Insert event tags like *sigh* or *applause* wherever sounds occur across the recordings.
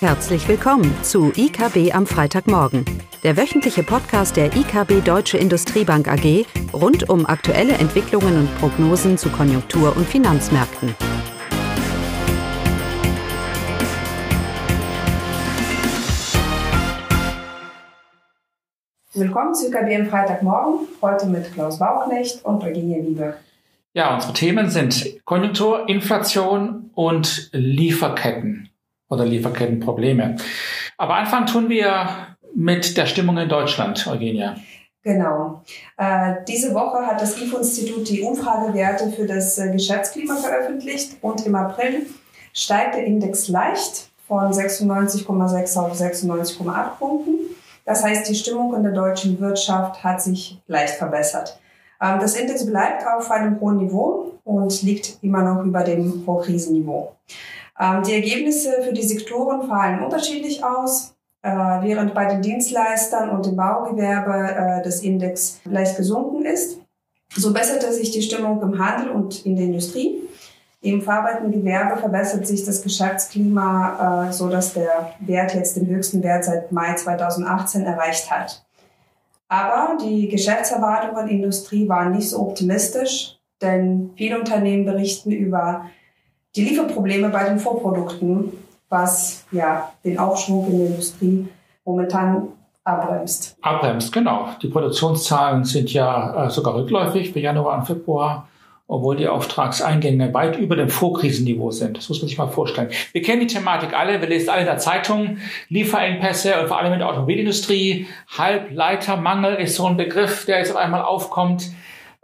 Herzlich willkommen zu IKB am Freitagmorgen, der wöchentliche Podcast der IKB Deutsche Industriebank AG rund um aktuelle Entwicklungen und Prognosen zu Konjunktur- und Finanzmärkten. Willkommen zu IKB am Freitagmorgen, heute mit Klaus Bauknecht und Eugenie Liebe. Ja, unsere Themen sind Konjunktur, Inflation und Lieferketten oder Lieferkettenprobleme. Aber anfangen tun wir mit der Stimmung in Deutschland, Eugenia. Genau. Äh, diese Woche hat das IFO-Institut die Umfragewerte für das äh, Geschäftsklima veröffentlicht und im April steigt der Index leicht von 96,6 auf 96,8 Punkten. Das heißt, die Stimmung in der deutschen Wirtschaft hat sich leicht verbessert. Ähm, das Index bleibt auf einem hohen Niveau und liegt immer noch über dem Vorkrisenniveau. Ähm, die Ergebnisse für die Sektoren fallen unterschiedlich aus. Äh, während bei den Dienstleistern und dem Baugewerbe äh, das Index leicht gesunken ist, so besserte sich die Stimmung im Handel und in der Industrie. Im verarbeitenden Gewerbe verbessert sich das Geschäftsklima, äh, so dass der Wert jetzt den höchsten Wert seit Mai 2018 erreicht hat. Aber die Geschäftserwartungen in der Industrie waren nicht so optimistisch, denn viele Unternehmen berichten über die Lieferprobleme bei den Vorprodukten, was ja den Aufschwung in der Industrie momentan abbremst. Abbremst, genau. Die Produktionszahlen sind ja äh, sogar rückläufig für Januar und Februar, obwohl die Auftragseingänge weit über dem Vorkrisenniveau sind. Das muss man sich mal vorstellen. Wir kennen die Thematik alle, wir lesen alle in der Zeitung, Lieferengpässe und vor allem in der Automobilindustrie. Halbleitermangel ist so ein Begriff, der jetzt auf einmal aufkommt.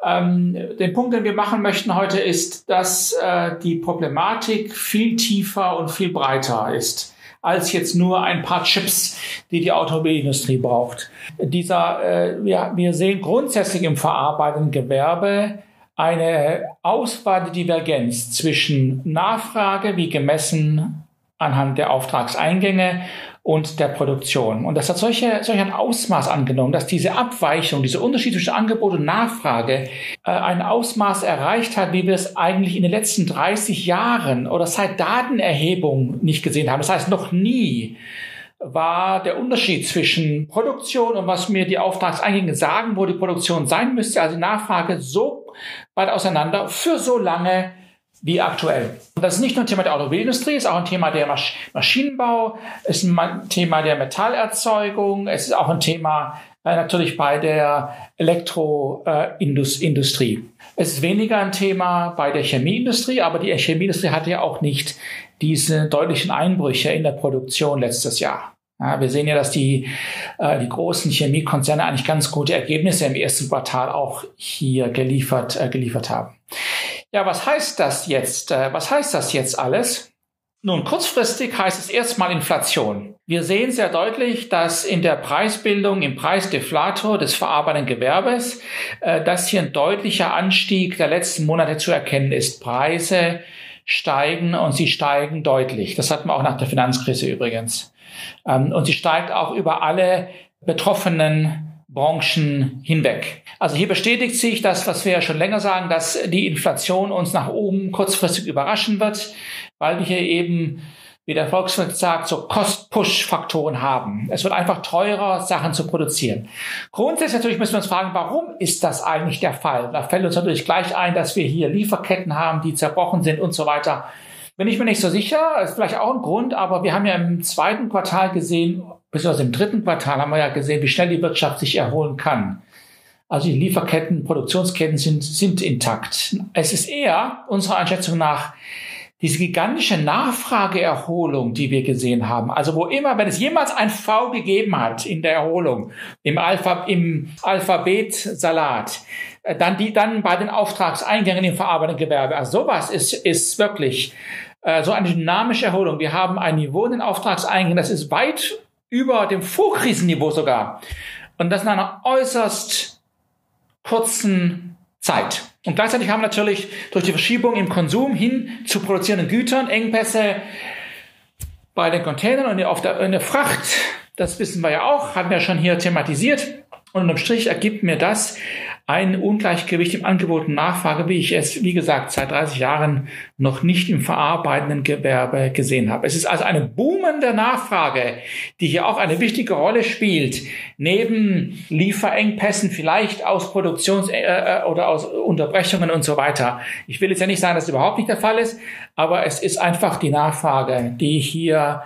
Ähm, den Punkt, den wir machen möchten heute, ist, dass äh, die Problematik viel tiefer und viel breiter ist als jetzt nur ein paar Chips, die die Automobilindustrie braucht. Dieser, äh, wir, wir sehen grundsätzlich im verarbeitenden Gewerbe eine Ausbreitedivergenz zwischen Nachfrage, wie gemessen anhand der Auftragseingänge und der Produktion. Und das hat solche, solch ein Ausmaß angenommen, dass diese Abweichung, diese Unterschied zwischen Angebot und Nachfrage äh, ein Ausmaß erreicht hat, wie wir es eigentlich in den letzten 30 Jahren oder seit Datenerhebung nicht gesehen haben. Das heißt, noch nie war der Unterschied zwischen Produktion und was mir die Auftragseingänge sagen, wo die Produktion sein müsste, also die Nachfrage so weit auseinander für so lange wie aktuell. Das ist nicht nur ein Thema der Automobilindustrie, es ist auch ein Thema der Masch Maschinenbau, es ist ein Thema der Metallerzeugung, es ist auch ein Thema äh, natürlich bei der Elektroindustrie. Äh, es ist weniger ein Thema bei der Chemieindustrie, aber die Chemieindustrie hatte ja auch nicht diese deutlichen Einbrüche in der Produktion letztes Jahr. Ja, wir sehen ja, dass die, äh, die großen Chemiekonzerne eigentlich ganz gute Ergebnisse im ersten Quartal auch hier geliefert, äh, geliefert haben. Ja, was heißt das jetzt? Äh, was heißt das jetzt alles? Nun, kurzfristig heißt es erstmal Inflation. Wir sehen sehr deutlich, dass in der Preisbildung, im Preisdeflator des verarbeitenden Gewerbes, äh, dass hier ein deutlicher Anstieg der letzten Monate zu erkennen ist. Preise steigen und sie steigen deutlich. Das hatten wir auch nach der Finanzkrise übrigens. Ähm, und sie steigt auch über alle betroffenen Branchen hinweg. Also hier bestätigt sich das, was wir ja schon länger sagen, dass die Inflation uns nach oben kurzfristig überraschen wird, weil wir hier eben, wie der Volkswirt sagt, so Cost-Push-Faktoren haben. Es wird einfach teurer, Sachen zu produzieren. Grundsätzlich natürlich müssen wir uns fragen, warum ist das eigentlich der Fall? Da fällt uns natürlich gleich ein, dass wir hier Lieferketten haben, die zerbrochen sind und so weiter. Bin ich mir nicht so sicher, ist vielleicht auch ein Grund, aber wir haben ja im zweiten Quartal gesehen, besonders im dritten Quartal haben wir ja gesehen, wie schnell die Wirtschaft sich erholen kann. Also die Lieferketten, Produktionsketten sind, sind intakt. Es ist eher unserer Einschätzung nach diese gigantische Nachfrageerholung, die wir gesehen haben. Also wo immer, wenn es jemals ein V gegeben hat in der Erholung, im, Alpha, im Alphabetsalat, äh, dann die, dann bei den Auftragseingängen im verarbeitenden Gewerbe. Also sowas ist, ist wirklich äh, so eine dynamische Erholung. Wir haben ein Niveau in den Auftragseingängen, das ist weit über dem Vorkrisenniveau sogar. Und das in einer äußerst kurzen Zeit. Und gleichzeitig haben wir natürlich durch die Verschiebung im Konsum hin zu produzierenden Gütern Engpässe bei den Containern und auf der, in der Fracht. Das wissen wir ja auch, hatten wir schon hier thematisiert. Und unterm Strich ergibt mir das ein Ungleichgewicht im Angebot und Nachfrage, wie ich es, wie gesagt, seit 30 Jahren noch nicht im verarbeitenden Gewerbe gesehen habe. Es ist also eine boomende Nachfrage, die hier auch eine wichtige Rolle spielt, neben Lieferengpässen, vielleicht aus Produktions- äh, äh, oder aus Unterbrechungen und so weiter. Ich will jetzt ja nicht sagen, dass es überhaupt nicht der Fall ist, aber es ist einfach die Nachfrage, die hier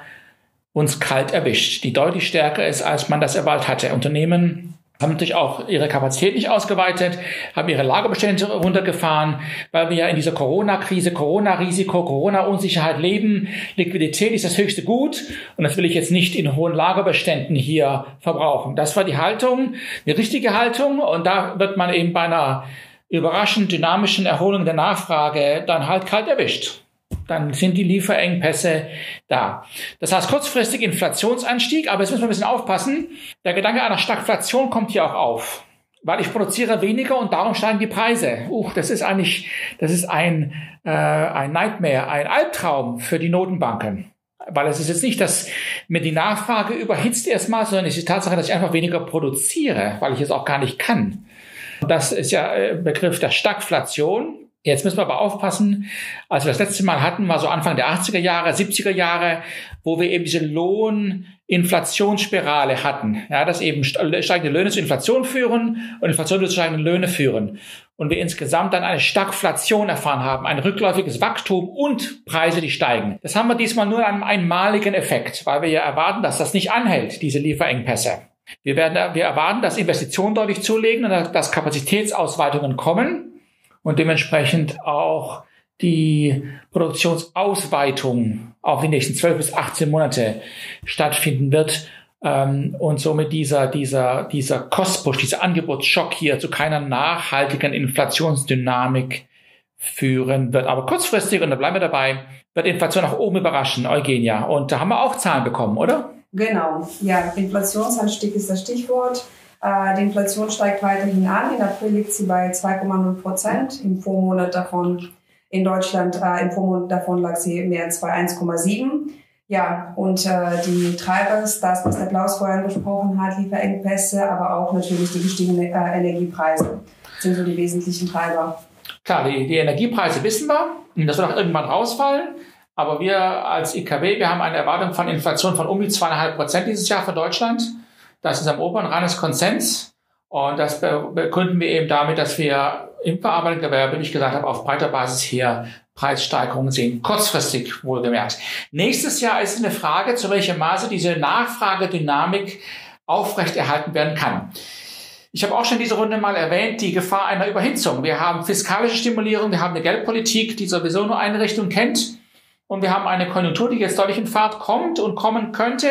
uns kalt erwischt, die deutlich stärker ist, als man das erwartet hatte. Unternehmen haben natürlich auch ihre Kapazität nicht ausgeweitet, haben ihre Lagerbestände runtergefahren, weil wir ja in dieser Corona-Krise, Corona-Risiko, Corona-Unsicherheit leben. Liquidität ist das höchste Gut und das will ich jetzt nicht in hohen Lagerbeständen hier verbrauchen. Das war die Haltung, eine richtige Haltung und da wird man eben bei einer überraschend dynamischen Erholung der Nachfrage dann halt kalt erwischt dann sind die Lieferengpässe da. Das heißt kurzfristig Inflationsanstieg, aber jetzt müssen wir ein bisschen aufpassen. Der Gedanke einer Stagflation kommt hier auch auf. Weil ich produziere weniger und darum steigen die Preise. Uh, das ist eigentlich, das ist ein, äh, ein Nightmare, ein Albtraum für die Notenbanken. Weil es ist jetzt nicht, dass mir die Nachfrage überhitzt erstmal, sondern es ist die Tatsache, dass ich einfach weniger produziere, weil ich es auch gar nicht kann. Das ist ja äh, Begriff der Stagflation. Jetzt müssen wir aber aufpassen, als wir das letzte Mal hatten, war so Anfang der 80er Jahre, 70er Jahre, wo wir eben diese Lohninflationsspirale hatten. Ja, dass eben steigende Löhne zu Inflation führen und Inflation zu steigenden Löhne führen. Und wir insgesamt dann eine Stagflation erfahren haben, ein rückläufiges Wachstum und Preise, die steigen. Das haben wir diesmal nur in einem einmaligen Effekt, weil wir ja erwarten, dass das nicht anhält, diese Lieferengpässe. Wir werden, wir erwarten, dass Investitionen deutlich zulegen und dass Kapazitätsausweitungen kommen und dementsprechend auch die Produktionsausweitung auf die nächsten 12 bis 18 Monate stattfinden wird ähm, und somit dieser, dieser, dieser Kostpush, dieser Angebotsschock hier zu keiner nachhaltigen Inflationsdynamik führen wird. Aber kurzfristig, und da bleiben wir dabei, wird Inflation nach oben überraschen, Eugenia. Und da haben wir auch Zahlen bekommen, oder? Genau, ja, Inflationsanstieg ist das Stichwort. Äh, die Inflation steigt weiterhin an. In April liegt sie bei 2,0 Prozent. Im Vormonat davon in Deutschland, äh, im Vormonat davon lag sie mehr als bei 1,7. Ja, und äh, die Treiber ist das, was der Klaus vorhin besprochen hat, Lieferengpässe, aber auch natürlich die gestiegenen äh, Energiepreise sind so die wesentlichen Treiber. Klar, die, die Energiepreise wissen wir, das wird auch irgendwann rausfallen. Aber wir als IKB, wir haben eine Erwartung von Inflation von um die zweieinhalb Prozent dieses Jahr für Deutschland. Das ist am oberen Rand des Konsens. Und das begründen wir eben damit, dass wir im verarbeitenden Gewerbe, wie ich gesagt habe, auf breiter Basis hier Preissteigerungen sehen. Kurzfristig wohlgemerkt. Nächstes Jahr ist eine Frage, zu welchem Maße diese Nachfragedynamik aufrechterhalten werden kann. Ich habe auch schon diese Runde mal erwähnt, die Gefahr einer Überhitzung. Wir haben fiskalische Stimulierung, wir haben eine Geldpolitik, die sowieso nur eine Richtung kennt. Und wir haben eine Konjunktur, die jetzt deutlich in Fahrt kommt und kommen könnte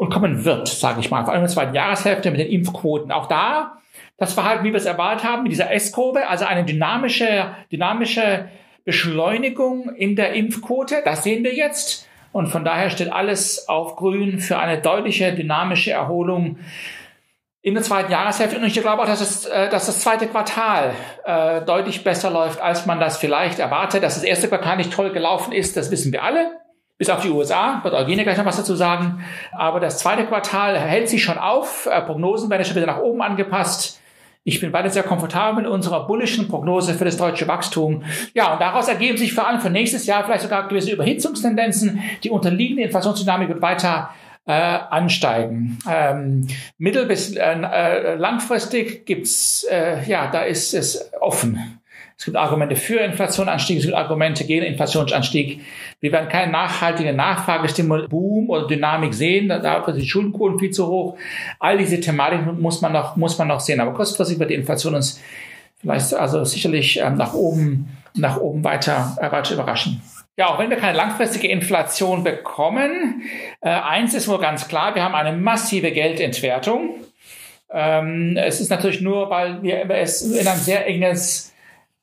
und kommen wird, sage ich mal, vor allem in der zweiten Jahreshälfte mit den Impfquoten. Auch da das Verhalten, wie wir es erwartet haben, mit dieser S-Kurve, also eine dynamische, dynamische Beschleunigung in der Impfquote, das sehen wir jetzt. Und von daher steht alles auf grün für eine deutliche dynamische Erholung in der zweiten Jahreshälfte. Und ich glaube auch, dass, es, äh, dass das zweite Quartal äh, deutlich besser läuft, als man das vielleicht erwartet. Dass das erste Quartal nicht toll gelaufen ist, das wissen wir alle bis auf die USA, wird Eugenie gleich noch was dazu sagen. Aber das zweite Quartal hält sich schon auf. Äh, Prognosen werden schon wieder nach oben angepasst. Ich bin weiter sehr komfortabel mit unserer bullischen Prognose für das deutsche Wachstum. Ja, und daraus ergeben sich vor allem für nächstes Jahr vielleicht sogar gewisse Überhitzungstendenzen. Die unterliegende Inflationsdynamik wird weiter äh, ansteigen. Ähm, mittel- bis äh, äh langfristig gibt's, äh, ja, da ist es offen. Es gibt Argumente für Inflationsanstieg, es gibt Argumente gegen Inflationsanstieg. Wir werden keine nachhaltige Nachfragestimul, Boom oder Dynamik sehen. Dafür sind die Schuldenquoten viel zu hoch. All diese Thematiken muss man noch, muss man noch sehen. Aber kurzfristig wird die Inflation uns vielleicht also sicherlich ähm, nach oben, nach oben weiter, äh, weiter überraschen. Ja, auch wenn wir keine langfristige Inflation bekommen, äh, eins ist wohl ganz klar, wir haben eine massive Geldentwertung. Ähm, es ist natürlich nur, weil wir es in ein sehr enges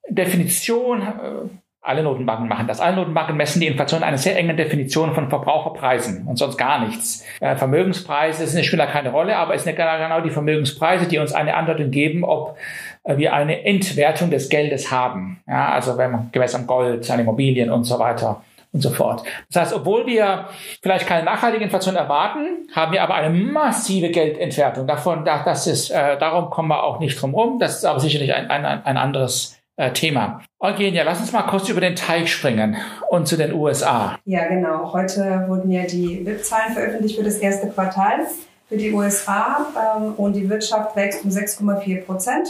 Definition, äh, alle Notenbanken machen das. Alle Notenbanken messen die Inflation einer sehr engen Definition von Verbraucherpreisen und sonst gar nichts. Äh, Vermögenspreise spielen da keine Rolle, aber es sind genau die Vermögenspreise, die uns eine Andeutung geben, ob äh, wir eine Entwertung des Geldes haben. Ja, also wenn man gemäß am Gold, an Immobilien und so weiter und so fort. Das heißt, obwohl wir vielleicht keine nachhaltige Inflation erwarten, haben wir aber eine massive Geldentwertung. Davon, das ist, darum kommen wir auch nicht drum rum. Das ist aber sicherlich ein, ein, ein anderes äh, Thema. Eugenia, lass uns mal kurz über den Teig springen und zu den USA. Ja, genau. Heute wurden ja die WIP-Zahlen veröffentlicht für das erste Quartal für die USA ähm, und die Wirtschaft wächst um 6,4 Prozent.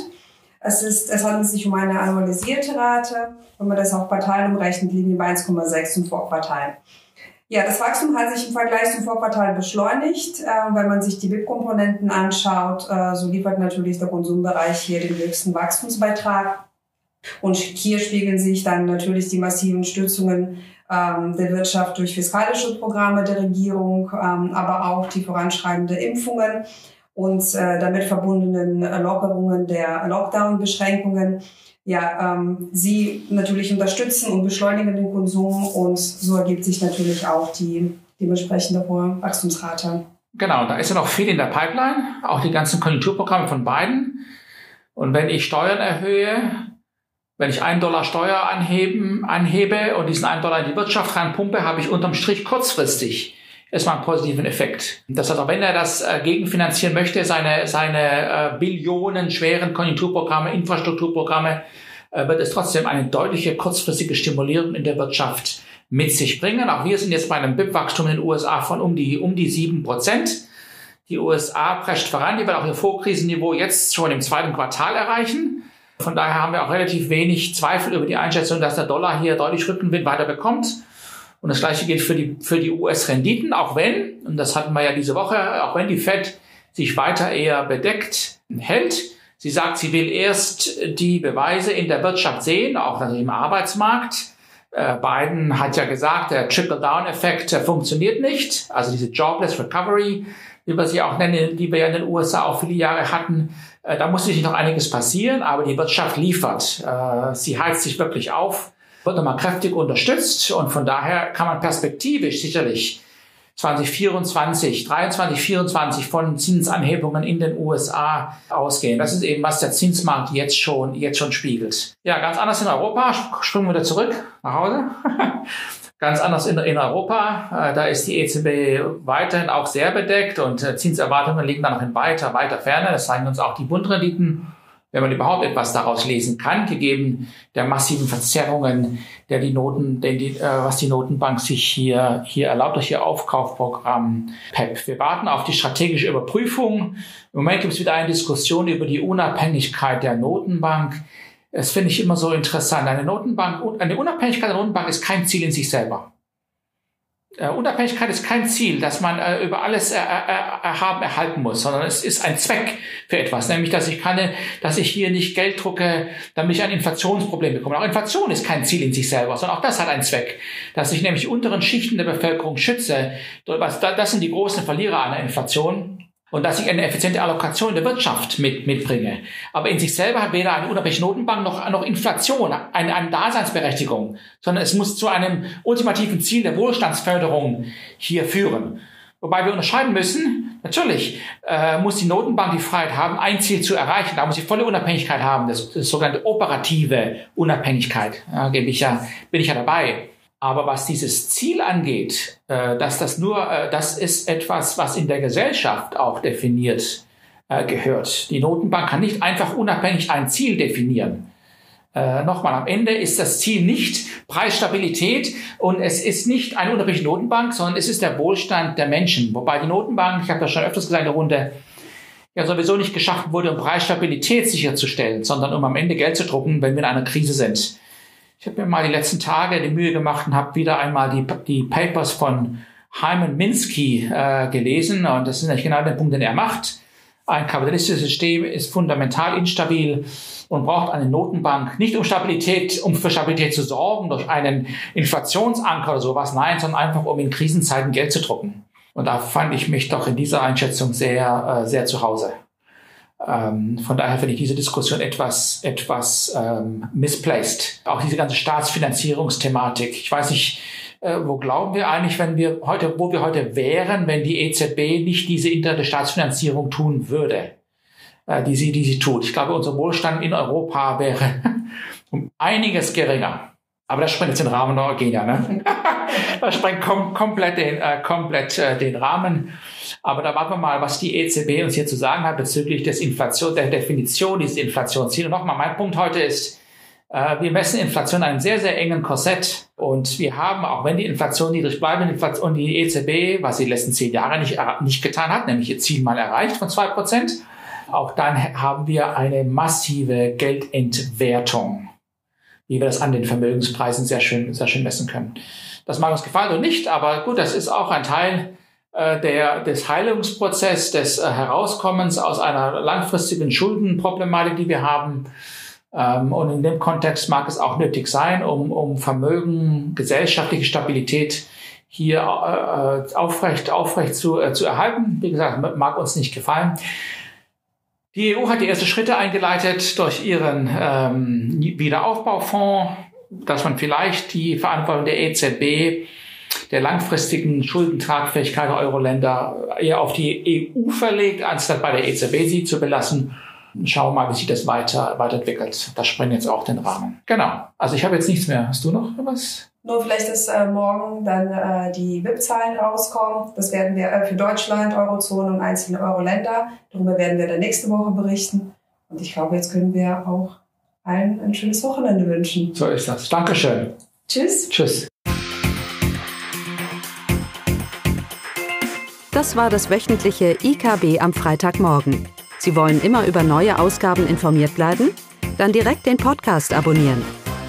Es, ist, es handelt sich um eine annualisierte Rate. Wenn man das auf Quartal umrechnet, liegen wir bei 1,6 zum Vorquartal. Ja, das Wachstum hat sich im Vergleich zum Vorquartal beschleunigt. Äh, wenn man sich die BIP-Komponenten anschaut, äh, so liefert natürlich der Konsumbereich hier den höchsten Wachstumsbeitrag. Und hier spiegeln sich dann natürlich die massiven Stützungen ähm, der Wirtschaft durch fiskalische Programme der Regierung, ähm, aber auch die voranschreibende Impfungen und äh, damit verbundenen Lockerungen der Lockdown-Beschränkungen ja, ähm, sie natürlich unterstützen und beschleunigen den Konsum und so ergibt sich natürlich auch die dementsprechende hohe Wachstumsrate. Genau, da ist ja noch viel in der Pipeline, auch die ganzen Konjunkturprogramme von beiden. Und wenn ich Steuern erhöhe, wenn ich einen Dollar Steuer anheben, anhebe und diesen einen Dollar in die Wirtschaft reinpumpe, habe ich unterm Strich kurzfristig erstmal einen positiven Effekt. Das heißt, auch wenn er das äh, gegenfinanzieren möchte, seine, seine äh, Billionen schweren Konjunkturprogramme, Infrastrukturprogramme, äh, wird es trotzdem eine deutliche kurzfristige Stimulierung in der Wirtschaft mit sich bringen. Auch wir sind jetzt bei einem BIP-Wachstum in den USA von um die, um die sieben Prozent. Die USA prescht voran, die wird auch ihr Vorkrisenniveau jetzt schon im zweiten Quartal erreichen. Von daher haben wir auch relativ wenig Zweifel über die Einschätzung, dass der Dollar hier deutlich Rückenwind weiter bekommt. Und das gleiche gilt für die, für die US-Renditen, auch wenn, und das hatten wir ja diese Woche, auch wenn die Fed sich weiter eher bedeckt hält. Sie sagt, sie will erst die Beweise in der Wirtschaft sehen, auch also im Arbeitsmarkt. Äh, Biden hat ja gesagt, der Trickle-Down-Effekt funktioniert nicht. Also diese Jobless Recovery, wie wir sie auch nennen, die wir ja in den USA auch viele Jahre hatten, äh, da muss sich noch einiges passieren, aber die Wirtschaft liefert. Äh, sie heizt sich wirklich auf, wird nochmal kräftig unterstützt und von daher kann man perspektivisch sicherlich 2024, 23, 24 von Zinsanhebungen in den USA ausgehen. Das ist eben, was der Zinsmarkt jetzt schon, jetzt schon spiegelt. Ja, ganz anders in Europa. Springen wir wieder zurück nach Hause. *laughs* Ganz anders in, in Europa. Äh, da ist die EZB weiterhin auch sehr bedeckt und äh, Zinserwartungen liegen da noch in weiter, weiter Ferne. Das zeigen uns auch die Bundrenditen, wenn man überhaupt etwas daraus lesen kann, gegeben der massiven Verzerrungen, der die Noten, der die, äh, was die Notenbank sich hier, hier erlaubt durch ihr Aufkaufprogramm PEP. Wir warten auf die strategische Überprüfung. Im Moment gibt es wieder eine Diskussion über die Unabhängigkeit der Notenbank. Das finde ich immer so interessant. Eine Notenbank, eine Unabhängigkeit der Notenbank ist kein Ziel in sich selber. Äh, Unabhängigkeit ist kein Ziel, das man äh, über alles er, er, erhaben erhalten muss, sondern es ist ein Zweck für etwas, nämlich dass ich kann, dass ich hier nicht Geld drucke, damit ich ein Inflationsproblem bekomme. Auch Inflation ist kein Ziel in sich selber, sondern auch das hat einen Zweck, dass ich nämlich unteren Schichten der Bevölkerung schütze. Das sind die großen Verlierer einer Inflation und dass ich eine effiziente Allokation der Wirtschaft mit, mitbringe. Aber in sich selber hat weder eine unabhängige Notenbank noch, noch Inflation eine, eine Daseinsberechtigung, sondern es muss zu einem ultimativen Ziel der Wohlstandsförderung hier führen. Wobei wir unterscheiden müssen, natürlich äh, muss die Notenbank die Freiheit haben, ein Ziel zu erreichen. Da muss sie volle Unabhängigkeit haben, das, das sogenannte operative Unabhängigkeit. Ich ja, bin ich ja dabei. Aber was dieses Ziel angeht, äh, dass das nur, äh, das ist etwas, was in der Gesellschaft auch definiert äh, gehört. Die Notenbank kann nicht einfach unabhängig ein Ziel definieren. Äh, Nochmal, am Ende ist das Ziel nicht Preisstabilität und es ist nicht eine unabhängige Notenbank, sondern es ist der Wohlstand der Menschen. Wobei die Notenbank, ich habe das schon öfters gesagt in der Runde, ja sowieso nicht geschaffen wurde, um Preisstabilität sicherzustellen, sondern um am Ende Geld zu drucken, wenn wir in einer Krise sind. Ich habe mir mal die letzten Tage die Mühe gemacht und habe wieder einmal die, die Papers von Hyman Minsky äh, gelesen und das ist eigentlich genau der Punkt, den er macht. Ein kapitalistisches System ist fundamental instabil und braucht eine Notenbank nicht um Stabilität, um für Stabilität zu sorgen durch einen Inflationsanker oder sowas, nein, sondern einfach um in Krisenzeiten Geld zu drucken. Und da fand ich mich doch in dieser Einschätzung sehr, äh, sehr zu Hause. Ähm, von daher finde ich diese Diskussion etwas, etwas ähm, misplaced. Auch diese ganze Staatsfinanzierungsthematik. Ich weiß nicht, äh, wo glauben wir eigentlich, wenn wir heute, wo wir heute wären, wenn die EZB nicht diese interne Staatsfinanzierung tun würde, äh, die sie, die sie tut. Ich glaube, unser Wohlstand in Europa wäre *laughs* um einiges geringer. Aber das sprengt jetzt den Rahmen der Eugenia, ne? *laughs* das sprengt kom komplett, den, äh, komplett äh, den Rahmen. Aber da warten wir mal, was die EZB uns hier zu sagen hat bezüglich des Inflation, der Definition dieses Inflationsziels. Und nochmal, mein Punkt heute ist, äh, wir messen Inflation in einem sehr, sehr engen Korsett. Und wir haben, auch wenn die Inflation niedrig bleibt und die EZB, was sie die letzten zehn Jahre nicht, nicht getan hat, nämlich ihr Ziel mal erreicht von zwei Prozent, auch dann haben wir eine massive Geldentwertung wie wir das an den Vermögenspreisen sehr schön, sehr schön messen können. Das mag uns gefallen oder nicht, aber gut, das ist auch ein Teil äh, der, des Heilungsprozesses, des äh, Herauskommens aus einer langfristigen Schuldenproblematik, die wir haben. Ähm, und in dem Kontext mag es auch nötig sein, um, um Vermögen, gesellschaftliche Stabilität hier äh, aufrecht, aufrecht zu, äh, zu erhalten. Wie gesagt, mag uns nicht gefallen. Die EU hat die ersten Schritte eingeleitet durch ihren ähm, Wiederaufbaufonds, dass man vielleicht die Verantwortung der EZB der langfristigen Schuldentragfähigkeit der Euro-Länder eher auf die EU verlegt, anstatt bei der EZB sie zu belassen. Schauen wir mal, wie sich das weiter, weiterentwickelt. Das sprengt jetzt auch den Rahmen. Genau. Also ich habe jetzt nichts mehr. Hast du noch was? Nur vielleicht, dass äh, morgen dann äh, die WIP-Zahlen rauskommen. Das werden wir äh, für Deutschland, Eurozone und einzelne Euro-Länder. Darüber werden wir dann nächste Woche berichten. Und ich glaube, jetzt können wir auch allen ein schönes Wochenende wünschen. So ist das. Dankeschön. Tschüss. Tschüss. Das war das wöchentliche IKB am Freitagmorgen. Sie wollen immer über neue Ausgaben informiert bleiben? Dann direkt den Podcast abonnieren